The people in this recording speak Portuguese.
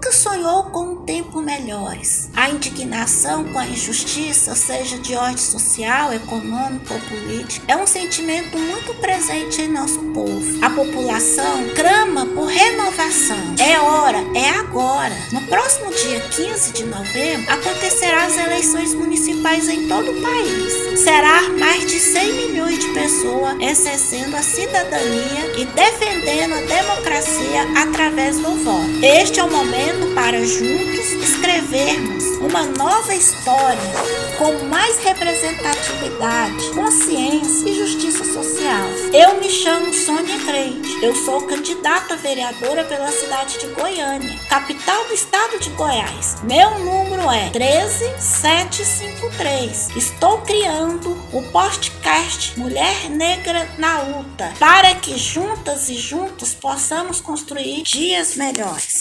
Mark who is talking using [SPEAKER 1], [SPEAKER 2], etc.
[SPEAKER 1] nunca sonhou com um tempo melhores. A indignação com a injustiça, seja de ordem social, econômica ou política, é um sentimento muito presente em nosso povo. A população clama por renovação. É hora, é agora. No próximo dia 15 de novembro acontecerá as eleições municipais em todo o país. Será mais de 100 milhões de pessoas exercendo a cidadania e defendendo a democracia através do voto. Este é o momento para juntos escrevermos uma nova história com mais representatividade, consciência e justiça. Eu me chamo Sônia Creide. Eu sou candidata vereadora pela cidade de Goiânia, capital do estado de Goiás. Meu número é 13753. Estou criando o podcast Mulher Negra na Luta para que juntas e juntos possamos construir dias melhores.